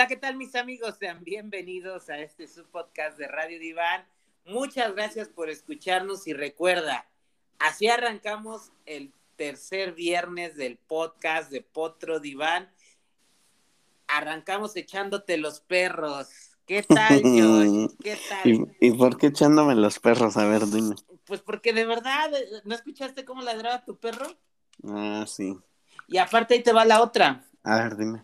Hola, ¿qué tal mis amigos? Sean bienvenidos a este subpodcast de Radio Diván. Muchas gracias por escucharnos y recuerda, así arrancamos el tercer viernes del podcast de Potro Diván. Arrancamos echándote los perros. ¿Qué tal, Josh? ¿Qué tal? ¿Y, ¿Y, por qué echándome los perros? A ver, dime. Pues porque de verdad, ¿no escuchaste cómo ladraba tu perro? Ah, sí. Y aparte ahí te va la otra. A ver, dime.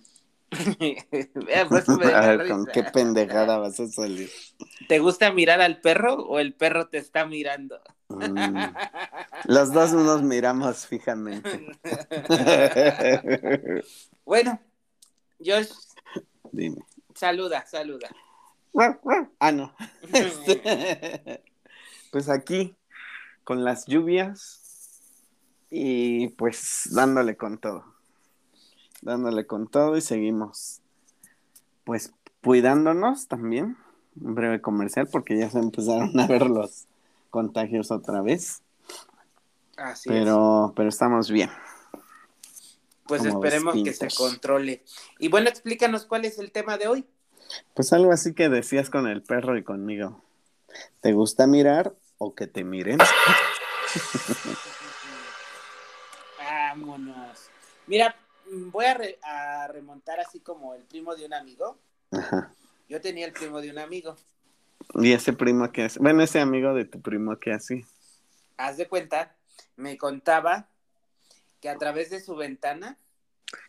Pues a ver, ¿con qué pendejada vas a salir? ¿Te gusta mirar al perro o el perro te está mirando? Mm, Los dos nos miramos fijamente. bueno, Josh, Dime. saluda, saluda. Ah, no. Este, Pues aquí, con las lluvias y pues dándole con todo. Dándole con todo y seguimos. Pues cuidándonos también. Un breve comercial porque ya se empezaron a ver los contagios otra vez. Así Pero, pero estamos bien. es. Pues como esperemos que se controle. Y bueno, explícanos cuál es el tema de hoy. Pues algo así que decías con el perro y conmigo. ¿Te gusta mirar o que te miren? Vámonos. Mira, voy a, re- a remontar así como el primo de un amigo. Ajá. Yo tenía el primo de un amigo. Y ese primo que hace, bueno, ese amigo de tu primo que así. Haz de cuenta, me contaba que a través de su ventana,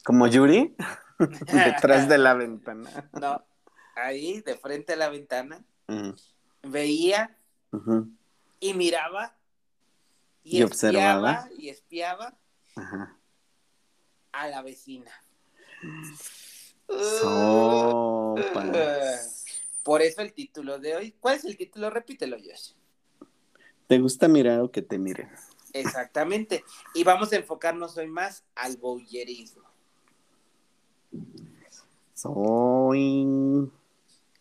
Como Yuri, detrás de la ventana. no, ahí de frente a la ventana, veía y miraba y, Y espiaba observaba. y espiaba ajá. A la vecina. Sopas. Por eso el título de hoy. ¿Cuál es el título? Repítelo, Josh. ¿Te gusta mirar o que te miren? Exactamente. Y vamos a enfocarnos hoy más al voyerismo. Soy.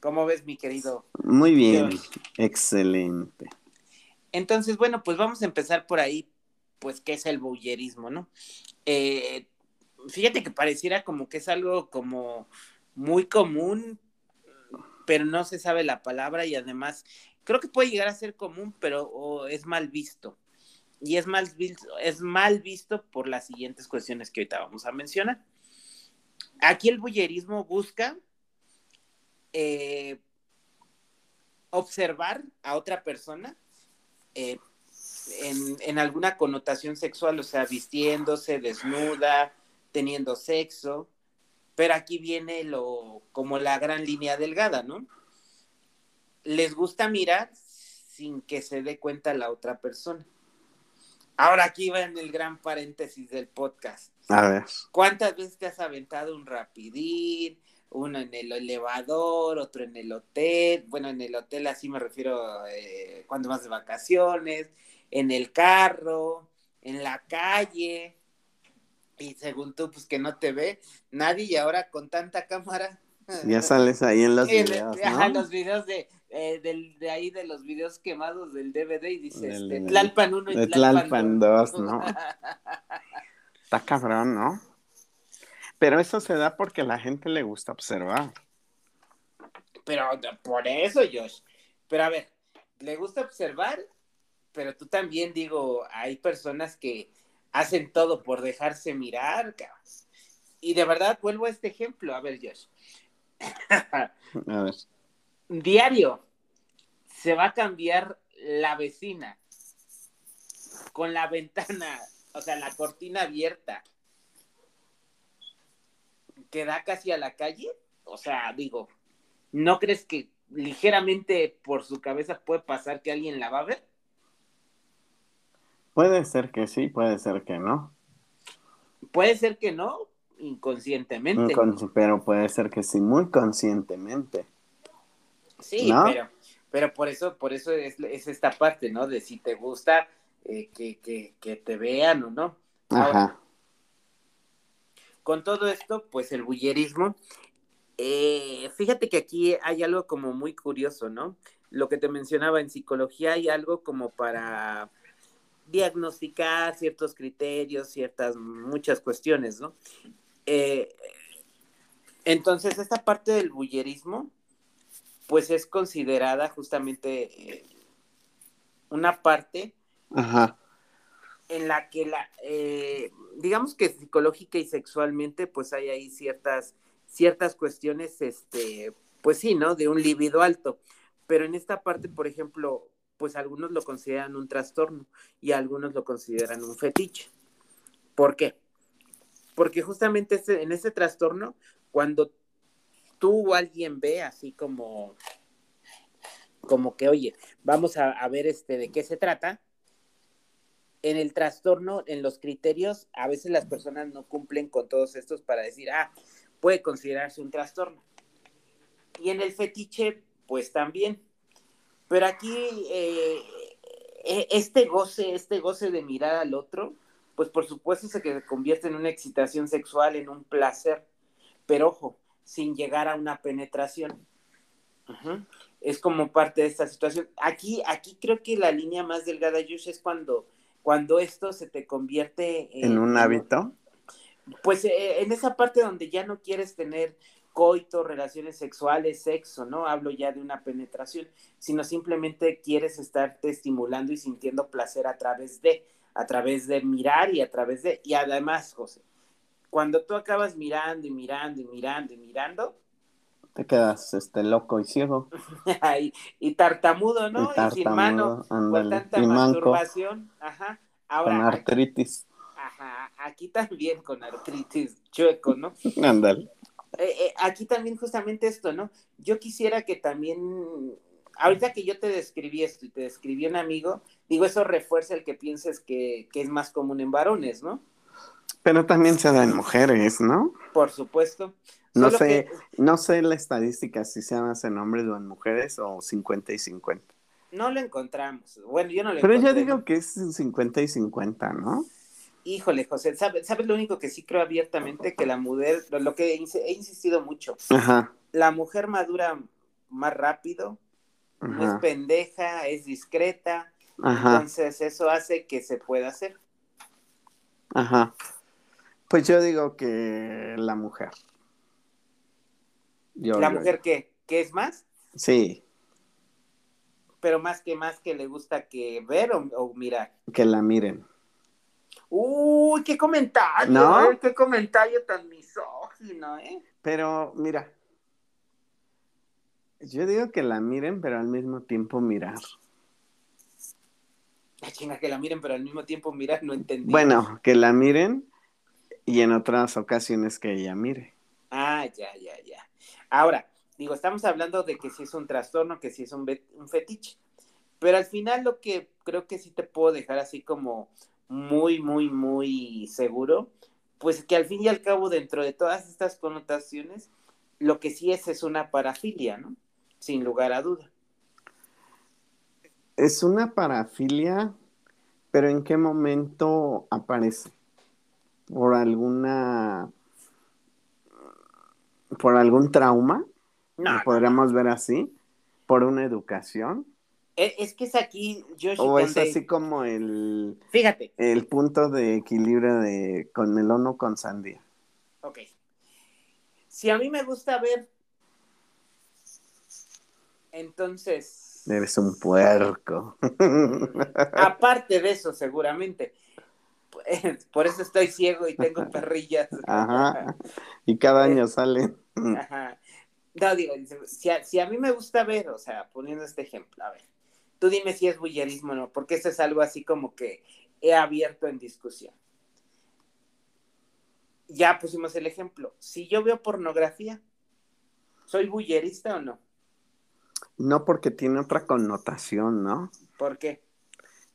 ¿Cómo ves, mi querido? Muy bien, Dios. excelente. Entonces, bueno, pues vamos a empezar por ahí, pues, ¿qué es el voyerismo, no? Eh, fíjate que pareciera como que es algo como muy común, pero no se sabe la palabra y además creo que puede llegar a ser común, pero es mal visto. Y es mal, visto, es mal visto por las siguientes cuestiones que ahorita vamos a mencionar. Aquí el bullerismo busca eh, observar a otra persona eh, en, en alguna connotación sexual, o sea, vistiéndose, desnuda, teniendo sexo, pero aquí viene lo como la gran línea delgada, ¿no? Les gusta mirar sin que se dé cuenta la otra persona. Ahora aquí va en el gran paréntesis del podcast. A ver. ¿Cuántas veces te has aventado un rapidín, uno en el elevador, otro en el hotel? Bueno, en el hotel así me refiero eh, cuando vas de vacaciones, en el carro, en la calle. Y según tú, pues que no te ve nadie y ahora con tanta cámara. Ya sales ahí en los videos, ajá, ¿no? los videos de, eh, del, de ahí de los videos quemados del DVD y dice Del- este, Tlalpan 1 y de Tlalpan Tlalpan 2. 2, ¿no? Está cabrón, ¿no? Pero eso se da porque a la gente le gusta observar. Pero por eso, Josh. Pero a ver, le gusta observar, pero tú también, digo, hay personas que hacen todo por dejarse mirar, cabrón. Y de verdad, vuelvo a este ejemplo. A ver, Josh. A ver. Diario se va a cambiar la vecina con la ventana, o sea, la cortina abierta que da casi a la calle. O sea, digo, ¿no crees que ligeramente por su cabeza puede pasar que alguien la va a ver? Puede ser que sí, puede ser que no. Puede ser que no, inconscientemente. Incon- pero puede ser que sí, muy conscientemente. Sí, ¿No? pero, pero por eso, por eso es, es esta parte, ¿no? De si te gusta eh, que, que, que te vean o no. Ahora, Ajá. con todo esto, pues el bullerismo, eh, fíjate que aquí hay algo como muy curioso, ¿no? Lo que te mencionaba en psicología hay algo como para diagnosticar ciertos criterios, ciertas, muchas cuestiones, ¿no? Eh, Entonces, esta parte del bullerismo, pues es considerada justamente eh, una parte Ajá. en la que la, eh, digamos que psicológica y sexualmente, pues hay ahí ciertas, ciertas cuestiones, este, pues sí, ¿no? De un libido alto. Pero en esta parte, por ejemplo, pues algunos lo consideran un trastorno y algunos lo consideran un fetiche. ¿Por qué? Porque justamente en ese trastorno, cuando tú o alguien ve así como, como que, oye, vamos a, a ver este de qué se trata, en el trastorno, en los criterios, a veces las personas no cumplen con todos estos para decir, ah, puede considerarse un trastorno. Y en el fetiche, pues también. Pero aquí, eh, e, este goce, este goce de mirar al otro, pues por supuesto se que convierte en una excitación sexual, en un placer. Pero ojo, sin llegar a una penetración. Es como parte de esta situación. Aquí, aquí creo que la línea más delgada, Yush, es cuando, cuando esto se te convierte en, ¿En un hábito. Pues eh, en esa parte donde ya no quieres tener coito, relaciones sexuales, sexo, ¿no? Hablo ya de una penetración, sino simplemente quieres estarte estimulando y sintiendo placer a través de, a través de mirar y a través de, y además, José, cuando tú acabas mirando y mirando y mirando y mirando, te quedas este loco y ciego. y, y, tartamudo, ¿no? Y, tartamudo, y sin mano, con tanta y manco, masturbación. Ajá. Ahora, con artritis. Ajá, aquí también con artritis chueco, ¿no? Ándale. Eh, eh, aquí también justamente esto, ¿no? Yo quisiera que también, ahorita que yo te describí esto y te describí un amigo, digo, eso refuerza el que pienses que, que es más común en varones, ¿no? Pero también se da en mujeres, ¿no? Por supuesto. No Solo sé, que no sé la estadística si se más en hombres o en mujeres o 50 y 50. no lo encontramos. Bueno, yo no lo Pero yo digo que es 50 y 50, ¿no? Híjole, José, ¿sabes, ¿sabes lo único que sí creo abiertamente? Que la mujer, lo- que he ins- he insistido mucho, Ajá, la mujer madura más rápido, no es pendeja, es discreta, ajá, entonces eso hace que se pueda hacer. ajá. Pues yo digo que la mujer. Yo, la yo, mujer yo. que, que es más, Sí, pero más que más que le gusta que ver o, o mirar. que la miren. Uy, qué comentario, ¿No? ¿eh? qué comentario tan misógino, ¿eh? Pero mira, yo digo que la miren, pero al mismo tiempo mirar. La chinga que la miren, pero al mismo tiempo mirar, no entendí. Bueno, que la miren y en otras ocasiones que ella mire. Ah, ya, ya, ya. Ahora, digo, estamos hablando de que si es un trastorno, que si es un, un fetiche. Pero al final lo que creo que sí te puedo dejar así como muy, muy, muy seguro, pues que al fin y al cabo dentro de todas estas connotaciones, lo que sí es es una parafilia, ¿no? Sin lugar a duda. Es una parafilia, pero ¿en qué momento aparece? ¿Por alguna... por algún trauma? No, ¿Lo podríamos ver así? ¿Por una educación? Es, es que es aquí, Yoshi, ¿O es así como el, Fíjate, el punto de equilibrio de con melón o con sandía? ok. Si a mí me gusta ver, entonces... Eres un puerco. Aparte de eso, seguramente. Por eso estoy ciego y tengo perrillas. Ajá. Y cada año sale. Ajá. No, digo, si a, si a mí me gusta ver, o sea, poniendo este ejemplo, a ver, tú dime si es bullerismo o no, porque eso es algo así como que he abierto en discusión. Ya pusimos el ejemplo. Si yo veo pornografía, ¿soy bullerista o no? No porque tiene otra connotación, ¿no? ¿Por qué?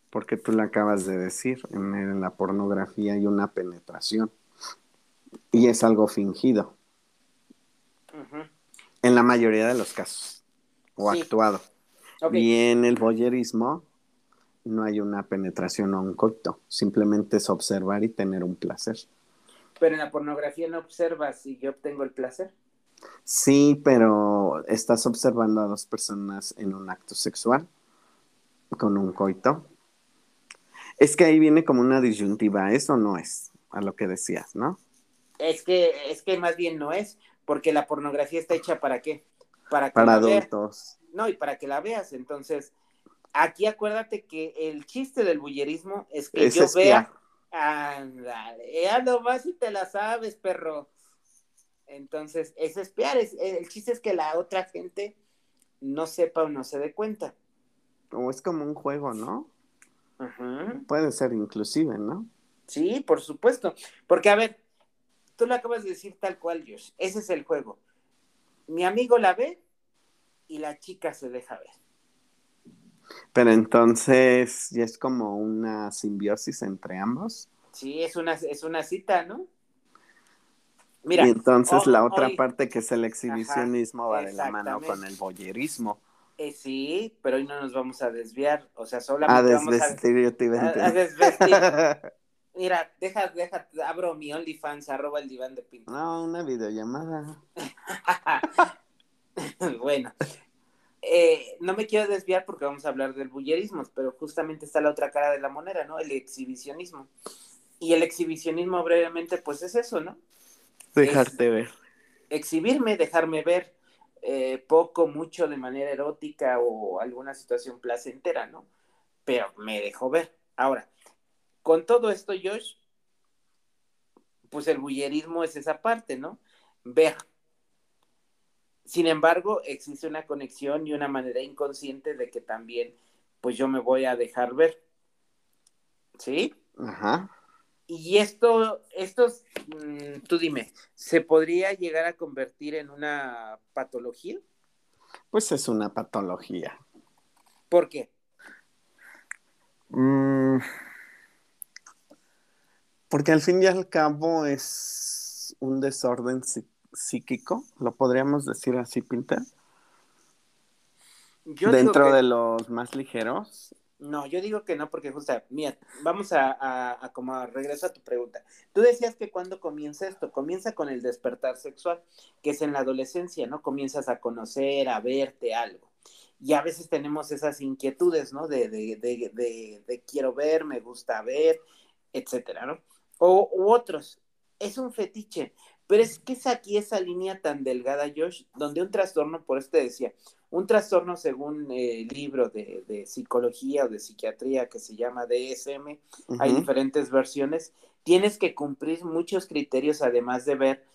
Porque tú lo acabas de decir, en, la pornografía hay una penetración. Y es algo fingido, en la mayoría de los casos, o Sí. actuado. Y en el voyerismo no hay una penetración o un coito, simplemente es observar y tener un placer. pero en la pornografía no observas si yo obtengo el placer. Sí, pero estás observando a dos personas en un acto sexual con un coito. Es que ahí viene como una disyuntiva, eso no es a lo que decías, ¿no? Es que, es que más bien no es, porque la pornografía está hecha para qué? Para, para adultos. No, y para que la veas. Entonces, aquí acuérdate que el chiste del bullerismo es que yo vea. Ándale, ya nomás si te la sabes, perro. Entonces, es espiar. Es, el chiste es que la otra gente no sepa o no se dé cuenta. O es como un juego, ¿no? Puede ser inclusive, ¿no? Sí, por supuesto. Porque, a ver, tú lo acabas de decir tal cual, Josh. Ese es el juego. Mi amigo la ve y la chica se deja ver. Pero entonces ya es como una simbiosis entre ambos. Sí, es una, es una cita, ¿no? Mira, y entonces la otra parte que es el exhibicionismo va de la mano con el boyerismo. Eh, sí, pero hoy no nos vamos a desviar, o sea, solamente a desvestir, vamos a, yo te a, a desvestir. Mira, deja, deja, abro mi OnlyFans, arroba el diván de Pinto. No, una videollamada. bueno, eh, no me quiero desviar porque vamos a hablar del bullerismo, pero justamente está la otra cara de la moneda, ¿no? El exhibicionismo. Y el exhibicionismo brevemente, pues es eso, ¿no? Dejarte ver. Exhibirme, dejarme ver eh, poco, mucho de manera erótica o alguna situación placentera, ¿no? Pero me dejó ver. Ahora, con todo esto, Josh, pues el bullerismo es esa parte, ¿no? Ver. Sin embargo, existe una conexión y una manera inconsciente de que también, pues yo me voy a dejar ver. ¿Sí? Ajá. Y esto, esto, mm, tú dime, ¿se podría llegar a convertir en una patología? Pues es una patología. ¿Por qué? Mm, porque al fin y al cabo es un desorden psíquico, lo podríamos decir así, Pinta. Dentro de los más ligeros. No, yo digo que no, porque justo, mira, vamos a, a, como a regreso a tu pregunta. Tú decías que cuando comienza esto, comienza con el despertar sexual, que es en la adolescencia, ¿no? Comienzas a conocer, a verte algo. Y a veces tenemos esas inquietudes, ¿no? De, de, de, de quiero ver, me gusta ver, etcétera, ¿no? o u otros. Es un fetiche, pero es que es aquí esa línea tan delgada, Josh, donde un trastorno, por eso te decía, un trastorno según el libro de, psicología o de psiquiatría que se llama DSM, hay diferentes versiones, tienes que cumplir muchos criterios además de ver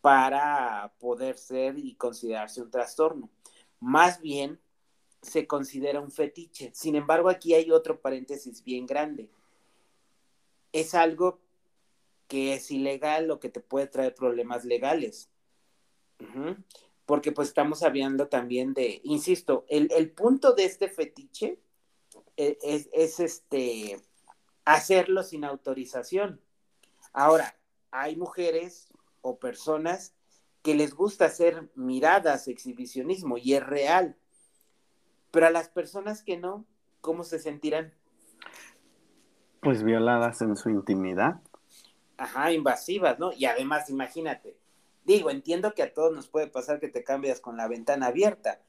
para poder ser y considerarse un trastorno. Más bien se considera un fetiche. Sin embargo, aquí hay otro paréntesis bien grande. Es algo que es ilegal o que te puede traer problemas legales. Porque pues estamos hablando también de, insisto, el, punto de este fetiche e, es, este hacerlo sin autorización. Ahora, hay mujeres o personas que les gusta hacer miradas, exhibicionismo, y es real. Pero a las personas que no, ¿cómo se sentirán? Pues violadas en su intimidad ajá, invasivas, ¿no? Y además, imagínate, digo, entiendo que a todos nos puede pasar que te cambias con la ventana abierta,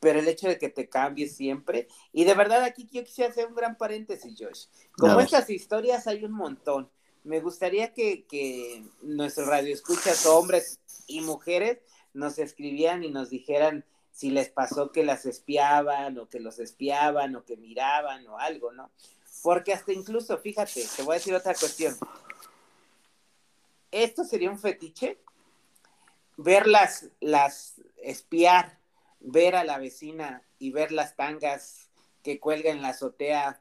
pero el hecho de que te cambies siempre, y de verdad aquí yo quisiera hacer un gran paréntesis, Josh. Como estas historias hay un montón. Me gustaría que, que nuestro radio escuchas, hombres y mujeres, nos escribieran y nos dijeran si les pasó que las espiaban o que los espiaban o que miraban o algo, ¿no? Porque hasta incluso, fíjate, te voy a decir otra cuestión esto sería un fetiche, verlas, las espiar, ver a la vecina y ver las tangas que cuelgan en la azotea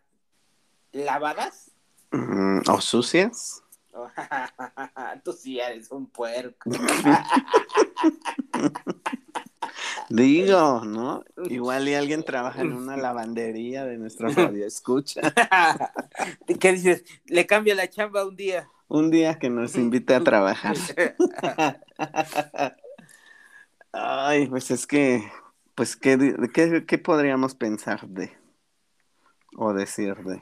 lavadas. Mm, ¿O sucias? Tú sí eres un puerco. Digo, ¿no? Igual y alguien trabaja en una lavandería de nuestra radio escucha. ¿Qué dices? Le cambia la chamba un día. Un día que nos invite a trabajar. Ay, pues es que, pues, ¿qué, qué, podríamos pensar de? O decir de.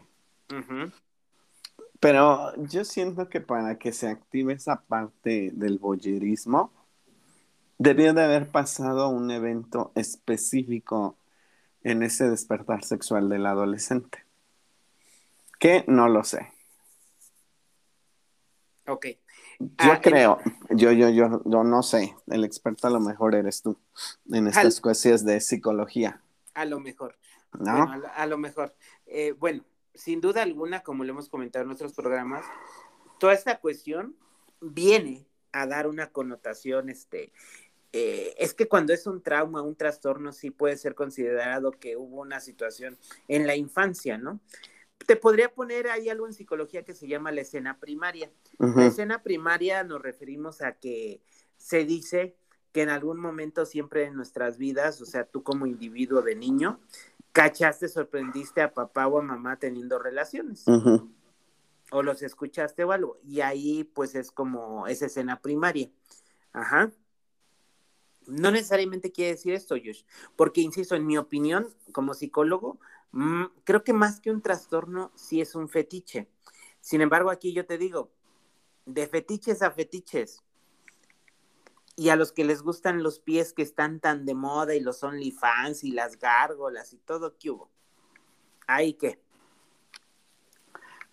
Pero yo siento que para que se active esa parte del boyerismo, debió de haber pasado un evento específico en ese despertar sexual del adolescente. Que no lo sé. Ok. Yo ah, creo, yo, yo, yo, yo no sé, el experto a lo mejor eres tú en estas cuestiones de psicología. A lo mejor. ¿No? a, lo, mejor. Eh, bueno, sin duda alguna, como lo hemos comentado en nuestros programas, toda esta cuestión viene a dar una connotación, este, eh, es que cuando es un trauma, un trastorno, sí puede ser considerado que hubo una situación en la infancia, ¿no? Te podría poner ahí algo en psicología que se llama la escena primaria. La escena primaria nos referimos a que se dice que en algún momento siempre en nuestras vidas, o sea, tú como individuo de niño, cachaste, sorprendiste a papá o a mamá teniendo relaciones. O los escuchaste o algo. Y ahí pues es como esa escena primaria. Ajá. No necesariamente quiere decir esto, Josh, porque insisto, en mi opinión, como psicólogo, Mm, creo que más que un trastorno, sí es un fetiche. Sin embargo, aquí yo te digo, de fetiches a fetiches. Y a los que les gustan los pies que están tan de moda y los OnlyFans y las gárgolas y todo, ¿qué hubo? ¿Ahí qué?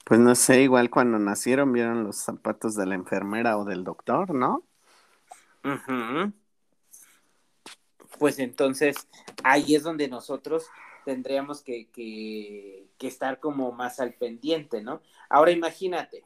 Pues no sé, igual cuando nacieron vieron los zapatos de la enfermera o del doctor, ¿no? Pues entonces ahí es donde nosotros tendríamos que, que, estar como más al pendiente, ¿no? Ahora imagínate,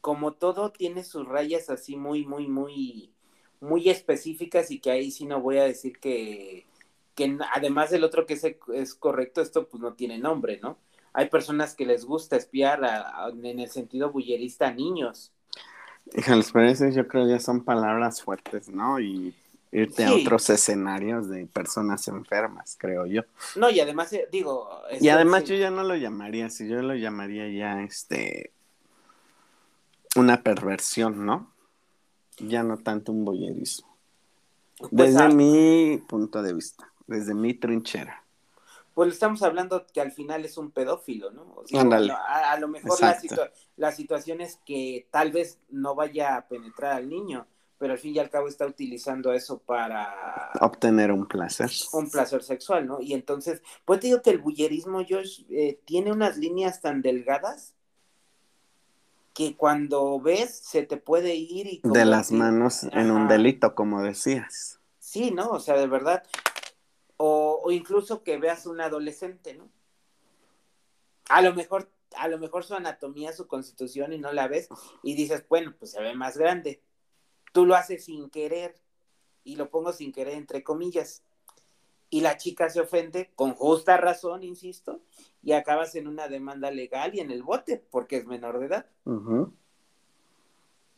como todo tiene sus rayas así muy, muy, muy, muy específicas y que ahí sí no voy a decir que, que además del otro que es, es correcto, esto pues no tiene nombre, ¿no? Hay personas que les gusta espiar en el sentido bullerista a niños. Híjales, pero eso yo creo ya son palabras fuertes, ¿no? Y irte a otros escenarios de personas enfermas, creo yo. No, y además, eh, digo... Y además yo ya no lo llamaría así, yo lo llamaría ya, este, una perversión, ¿no? Ya no tanto un boyerismo. Pues, desde mi punto de vista, desde mi trinchera. Pues estamos hablando que al final es un pedófilo, ¿no? a, lo mejor la, la situación es que tal vez no vaya a penetrar al niño, pero al fin y al cabo está utilizando eso para obtener un placer. Un placer sexual, ¿no? Y entonces, pues te digo que el bullerismo, Josh, eh, tiene unas líneas tan delgadas que cuando ves se te puede ir y... De las manos en un delito, como decías. Sí, ¿no? O sea, de verdad. O, o incluso que veas un adolescente, ¿no? A lo mejor, a lo mejor su anatomía, su constitución y no la ves y dices, bueno, pues se ve más grande tú lo haces sin querer, y lo pongo sin querer entre comillas, y la chica se ofende, con justa razón, insisto, y acabas en una demanda legal y en el bote, porque es menor de edad.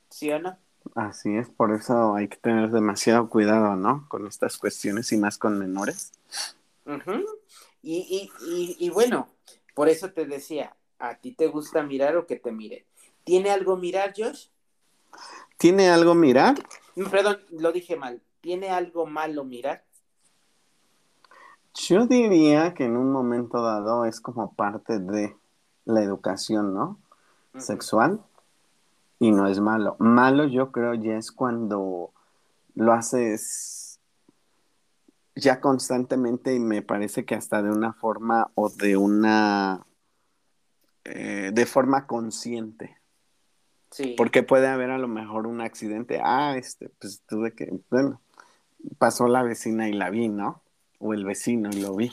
¿Sí o no? Así es, por eso hay que tener demasiado cuidado, ¿no? Con estas cuestiones y más con menores. y, y, y, y bueno, por eso te decía, ¿a ti te gusta mirar o que te mire? ¿Tiene algo mirar, Josh? ¿Tiene algo mirar? Perdón, lo dije mal. ¿Tiene algo malo mirar? Yo diría que en un momento dado es como parte de la educación, ¿no? Sexual. Y no es malo. Malo yo creo ya es cuando lo haces ya constantemente y me parece que hasta de una forma o de una... Eh, de forma consciente. Porque puede haber a lo mejor un accidente. Ah, este, pues tuve que, bueno, pasó la vecina y la vi, ¿no? O el vecino y lo vi.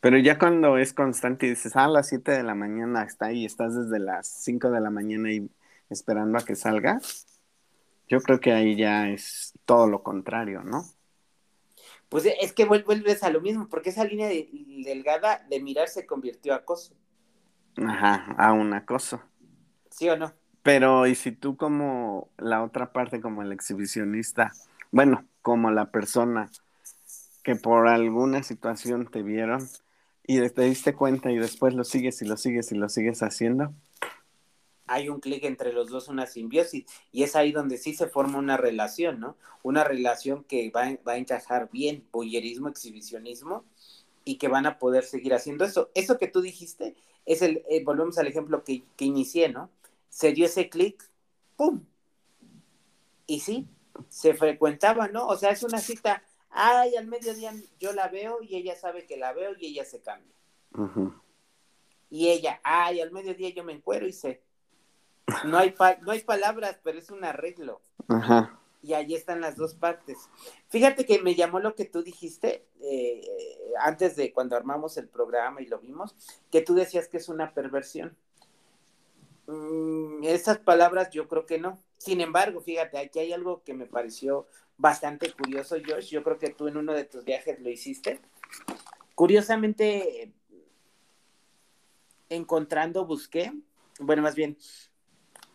Pero ya cuando es constante y dices, ah, a las 7 de la mañana está ahí, estás desde las 5 de la mañana y esperando a que salga, yo creo que ahí ya es todo lo contrario, ¿no? Pues es que vuelves a lo mismo, porque esa línea delgada de mirar se convirtió a acoso. Ajá, a un acoso. ¿Sí o no? Pero, ¿y si tú como la otra parte, como el exhibicionista, bueno, como la persona que por alguna situación te vieron y te diste cuenta y después lo sigues y lo sigues y lo sigues haciendo? Hay un clic entre los dos, una simbiosis, y es ahí donde sí se forma una relación, ¿no? Una relación que va, va a encajar bien, boyerismo, exhibicionismo, y que van a poder seguir haciendo eso. Eso que tú dijiste es el, eh, volvemos al ejemplo que, que inicié, ¿no? Se dio ese clic, ¡pum! Y sí, se frecuentaba, ¿no? O sea, es una cita, ay, al mediodía yo la veo y ella sabe que la veo y ella se cambia. Y ella, ay, al mediodía yo me encuero y sé. No hay, no hay palabras, pero es un arreglo. Ajá. Y ahí están las dos partes. Fíjate que me llamó lo que tú dijiste eh, antes de cuando armamos el programa y lo vimos, que tú decías que es una perversión. Mm, esas palabras yo creo que no. Sin embargo, fíjate, aquí hay algo que me pareció bastante curioso, Josh. Yo creo que tú en uno de tus viajes lo hiciste. Curiosamente, encontrando, busqué, bueno, más bien,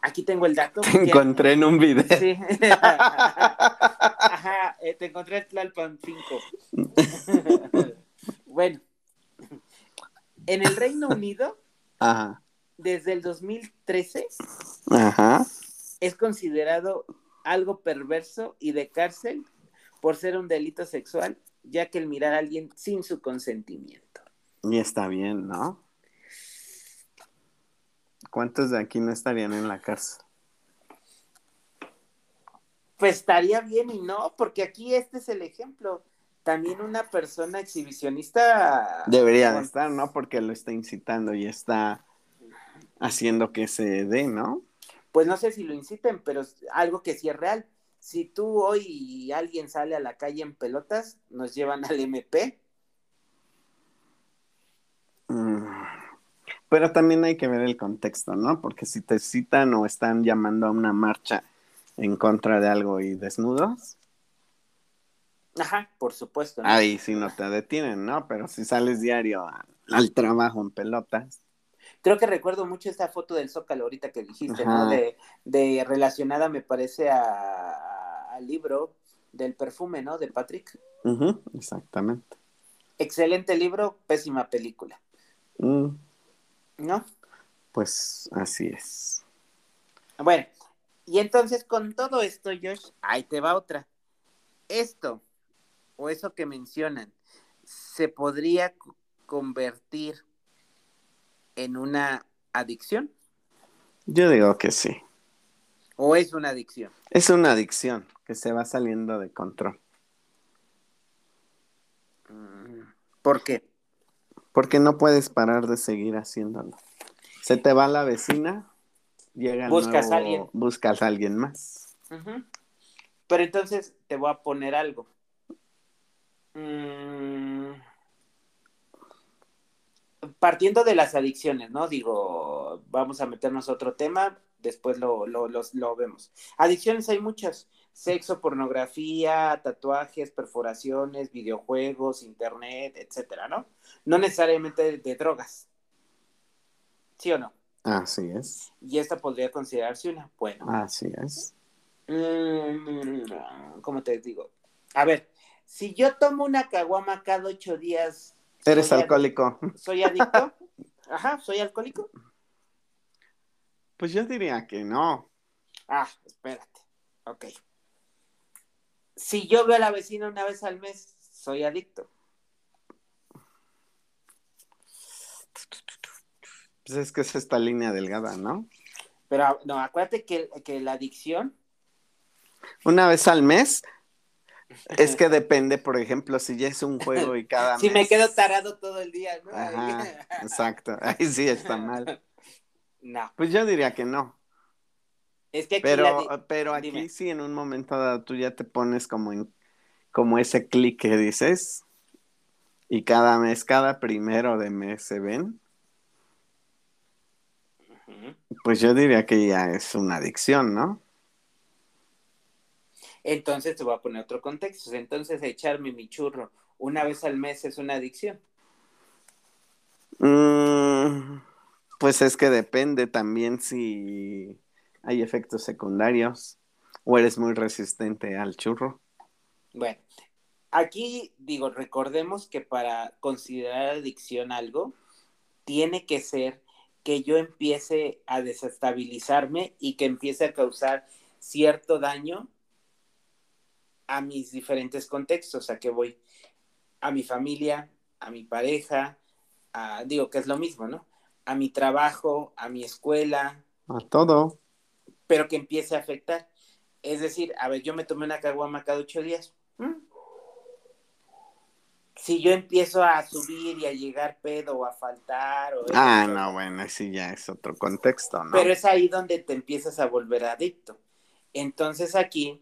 aquí tengo el dato. Te encontré en un video. Sí. Ajá, eh, te encontré en Tlalpan 5. bueno, en el Reino Unido, Ajá. Desde el 2013, Ajá. es considerado algo perverso y de cárcel por ser un delito sexual, ya que el mirar a alguien sin su consentimiento. Y está bien, ¿no? ¿Cuántos de aquí no estarían en la cárcel? Pues estaría bien y no, porque aquí este es el ejemplo. También una persona exhibicionista... Debería de estar, ¿no? Porque lo está incitando y está haciendo que se dé, ¿no? Pues no sé si lo inciten, pero es algo que sí es real. Si tú hoy alguien sale a la calle en pelotas, nos llevan al MP. Mm. Pero también hay que ver el contexto, ¿no? Porque si te citan o están llamando a una marcha en contra de algo y desnudos. Ajá, por supuesto. ¿no? Ahí sí no te detienen, ¿no? Pero si sales diario al trabajo en pelotas. Creo que recuerdo mucho esta foto del Zócalo ahorita que dijiste, ¿no? De, de, relacionada, me parece, al libro del perfume, ¿no? De Patrick. exactamente. Excelente libro, pésima película. Mm. ¿No? Pues así es. Bueno, y entonces con todo esto, Josh, ahí te va otra. Esto, o eso que mencionan, se podría convertir en una adicción? Yo digo que sí. ¿O es una adicción? Es una adicción que se va saliendo de control. Mm, ¿Por qué? Porque no puedes parar de seguir haciéndolo. Se te va la vecina, llega buscas a alguien. Buscas a alguien más. Pero entonces te voy a poner algo. Mm, partiendo de las adicciones, ¿no? Digo, vamos a meternos a otro tema, después lo, lo, lo vemos. Adicciones hay muchas sexo, pornografía, tatuajes, perforaciones, videojuegos, internet, etcétera, ¿no? No necesariamente de, drogas. ¿Sí o no? Así es. Y esta podría considerarse una. Bueno. Así es. Mm, ¿Cómo te digo? A ver, si yo tomo una caguama cada ocho días. Eres alcohólico. ¿Soy adicto? Ajá, ¿soy alcohólico? Pues yo diría que no. Ah, espérate. Ok si yo veo a la vecina una vez al mes, soy adicto. Pues es que es esta línea delgada, ¿no? Pero no, acuérdate que, que la adicción. Una vez al mes. Es que depende, por ejemplo, si ya es un juego y cada mes. Si me quedo tarado todo el día, ¿no? exacto. Ahí sí está mal. No. Pues yo diría que no. Es que pero, pero aquí sí en un momento dado tú ya te pones como en como ese clic que dices y cada mes, cada primero de mes se ven. Pues yo diría que ya es una adicción, ¿no? Entonces te voy a poner otro contexto. Entonces echarme mi churro una vez al mes es una adicción. Mm, pues es que depende también si hay efectos secundarios o eres muy resistente al churro. Bueno, aquí digo, recordemos que para considerar adicción algo, tiene que ser que yo empiece a desestabilizarme y que empiece a causar cierto daño a mis diferentes contextos, a que voy a mi familia, a mi pareja, digo que es lo mismo, ¿no? A mi trabajo, a mi escuela. A todo pero que empiece a afectar. Es decir, a ver, yo me tomé una caguama cada ocho días. si yo empiezo a subir y a llegar pedo o a faltar o Ah, eso, no, bueno, sí ya es otro contexto, ¿no? pero es ahí donde te empiezas a volver adicto. Entonces aquí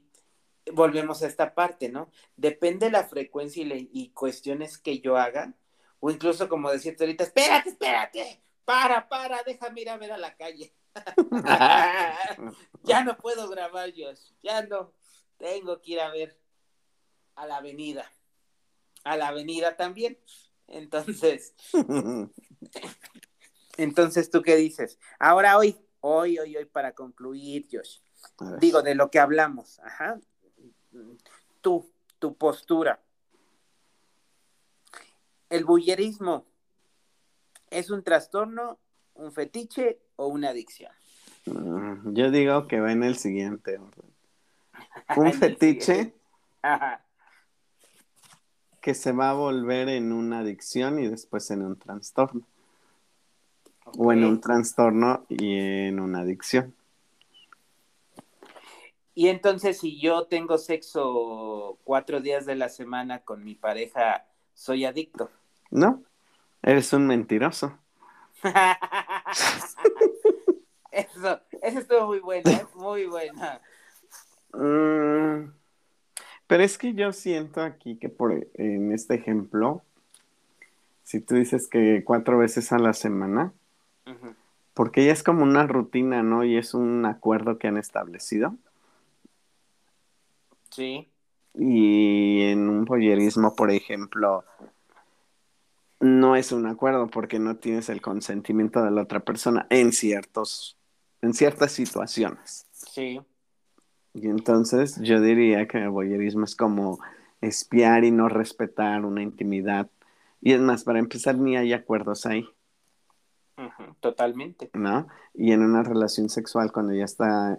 volvemos a esta parte, ¿no? Depende la frecuencia y, le- y cuestiones que yo haga, o incluso como decirte ahorita, espérate, espérate, para, para, déjame ir a ver a la calle. ya no puedo grabar, Josh, ya no, tengo que ir a ver a la avenida, a la avenida también. Entonces, entonces, ¿tú qué dices? Ahora hoy, hoy, hoy, hoy, para concluir, Josh, digo, de lo que hablamos, ajá. Tú, tu postura. ¿El bullerismo es un trastorno, un fetiche o una adicción? Mm, Yo digo que va en el siguiente orden. Un fetiche. Ajá. que se va a volver en una adicción y después en un trastorno. O en un trastorno y en una adicción. Y entonces, si yo tengo sexo cuatro días de la semana con mi pareja, soy adicto. ¿No? Eres un mentiroso. Eso, eso estuvo muy buena, ¿eh? muy buena. Mm, pero es que yo siento aquí que por en este ejemplo, si tú dices que cuatro veces a la semana, porque ya es como una rutina, ¿no? Y es un acuerdo que han establecido. Sí, Y en un pollerismo, por ejemplo, no es un acuerdo porque no tienes el consentimiento de la otra persona en ciertos, en ciertas situaciones. sí. Y entonces yo diría que el voyerismo es como espiar y no respetar una intimidad. Y es más, para empezar, ni hay acuerdos ahí, Totalmente. ¿no? Y en una relación sexual, cuando ya está,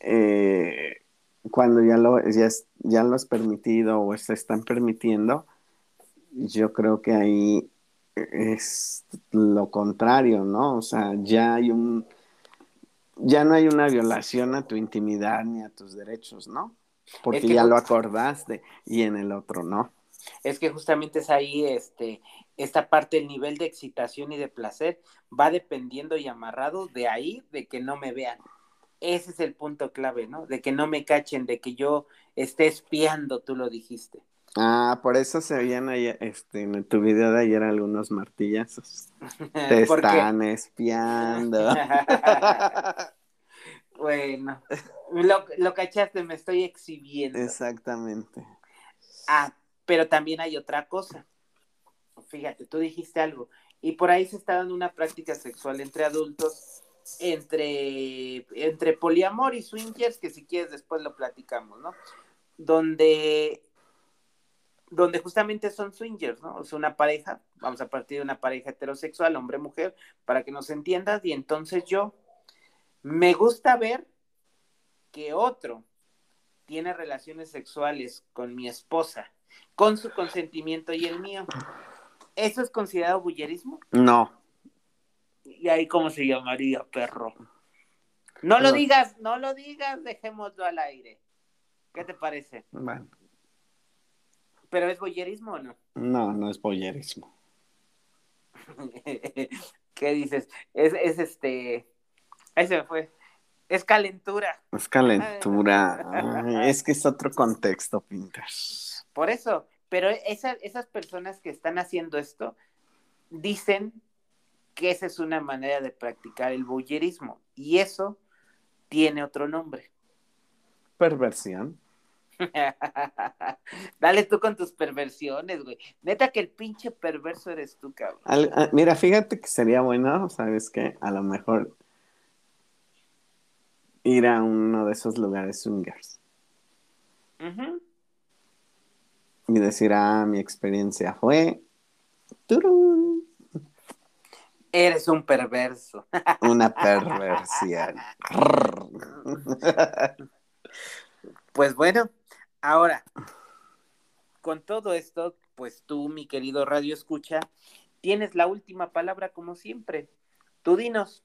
eh, cuando ya lo, ya, es, ya lo es permitido o se están permitiendo, yo creo que ahí es lo contrario, ¿no? O sea, ya hay un, ya no hay una violación a tu intimidad ni a tus derechos, ¿no? Porque Es que ya lo acordaste y en el otro no. Es que justamente es ahí, este, esta parte, el nivel de excitación y de placer va dependiendo y amarrado de ahí, de que no me vean. Ese es el punto clave, ¿no? De que no me cachen, de que yo esté espiando, tú lo dijiste. Ah, por eso se veían ayer, este, en tu video de ayer algunos martillazos. Te están espiando. bueno, lo, lo cachaste, me estoy exhibiendo. Exactamente. Ah, pero también hay otra cosa. Fíjate, tú dijiste algo. Y por ahí se está dando una práctica sexual entre adultos, entre, entre poliamor y swingers, que si quieres después lo platicamos, ¿no? Donde, donde justamente son swingers, ¿no? O sea, una pareja, vamos a partir de una pareja heterosexual, hombre-mujer, para que nos entiendas. Y entonces yo me gusta ver que otro tiene relaciones sexuales con mi esposa, con su consentimiento y el mío. ¿Eso es considerado bullerismo? No. ¿Y ahí cómo se llamaría, perro? No lo digas, no lo digas, dejémoslo al aire. ¿Qué te parece? Bueno, ¿Pero es bullerismo o no? no, no es boyerismo. ¿Qué dices? Es, es este... Ahí se me fue. Es calentura. Es calentura. Ay, es que es otro contexto, Pinters. Por eso, pero esa- esas personas que están haciendo esto dicen que esa es una manera de practicar el bullerismo y eso tiene otro nombre. Perversión. Dale tú con tus perversiones, güey. Neta que el pinche perverso eres tú, cabrón. Al- mira, fíjate que sería bueno, ¿sabes qué? A lo mejor ir a uno de esos lugares swingers y decir, ah, mi experiencia fue turun, Eres un perverso. una perversión. Pues bueno, ahora, con todo esto, pues tú, mi querido Radio Escucha, tienes la última palabra como siempre. Tú dinos,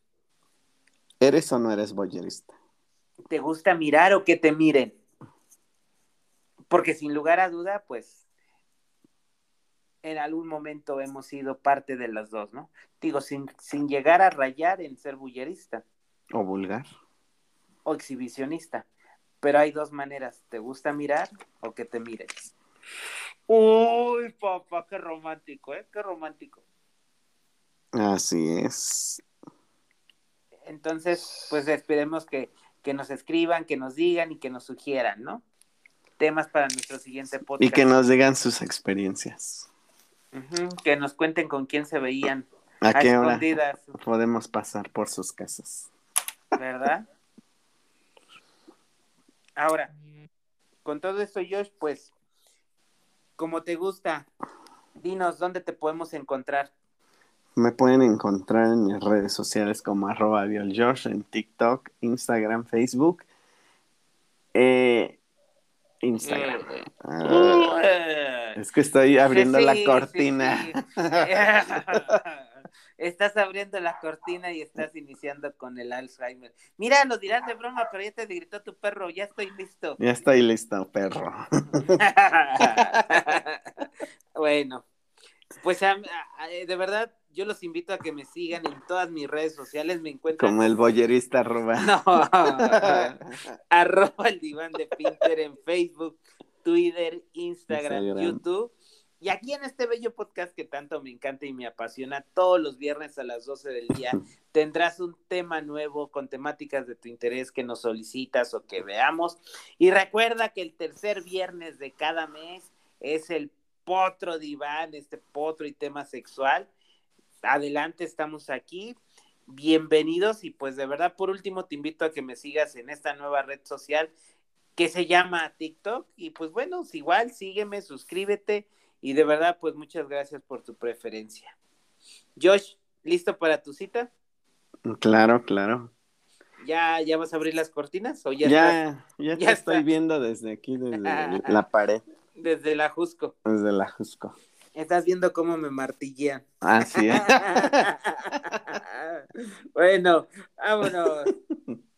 ¿Eres o no eres boyerista? ¿te gusta mirar o que te miren? Porque sin lugar a duda, pues, en algún momento hemos sido parte de las dos, ¿no? Digo, sin, sin llegar a rayar en ser bullerista. O vulgar. O exhibicionista. Pero hay dos maneras, ¿te gusta mirar o que te mires? Uy, papá, qué romántico, ¿eh? Qué romántico. Así es. Entonces, pues esperemos que, que nos escriban, que nos digan y que nos sugieran, ¿no? Temas para nuestro siguiente podcast. Y que nos digan sus experiencias. Que nos cuenten con quién se veían. ¿A, qué hora podemos pasar por sus casas? ¿Verdad? Ahora, con todo esto, Josh, pues, como te gusta, dinos dónde te podemos encontrar. Me pueden encontrar en mis redes sociales como arroba en TikTok, Instagram, Facebook. Eh, Instagram. Ah, es que estoy abriendo la cortina. estás abriendo la cortina y estás iniciando con el Alzheimer. Mira, lo dirás de broma, pero ya te gritó tu perro, ya estoy listo. Ya estoy listo, perro. bueno, pues de verdad, yo los invito a que me sigan en todas mis redes sociales. Me encuentro Como el boyerista arroba. No, arroba el diván de Pinter en Facebook, Twitter, Instagram, YouTube. Y aquí en este bello podcast que tanto me encanta y me apasiona, todos los viernes a las 12 del día tendrás un tema nuevo con temáticas de tu interés que nos solicitas o que veamos. Y recuerda que el tercer viernes de cada mes es el potro diván, este potro y tema sexual. Adelante, estamos aquí. Bienvenidos y pues de verdad por último te invito a que me sigas en esta nueva red social que se llama TikTok y pues bueno, igual sígueme, suscríbete y de verdad, pues muchas gracias por tu preferencia. Josh, ¿listo para tu cita? Claro, claro. ¿Ya, ya vas a abrir las cortinas? ¿O ya, ya, ya, te estoy viendo desde aquí, desde la pared. Desde la Jusco. Desde la Jusco. Estás viendo cómo me martillean. Ah, sí. bueno, vámonos.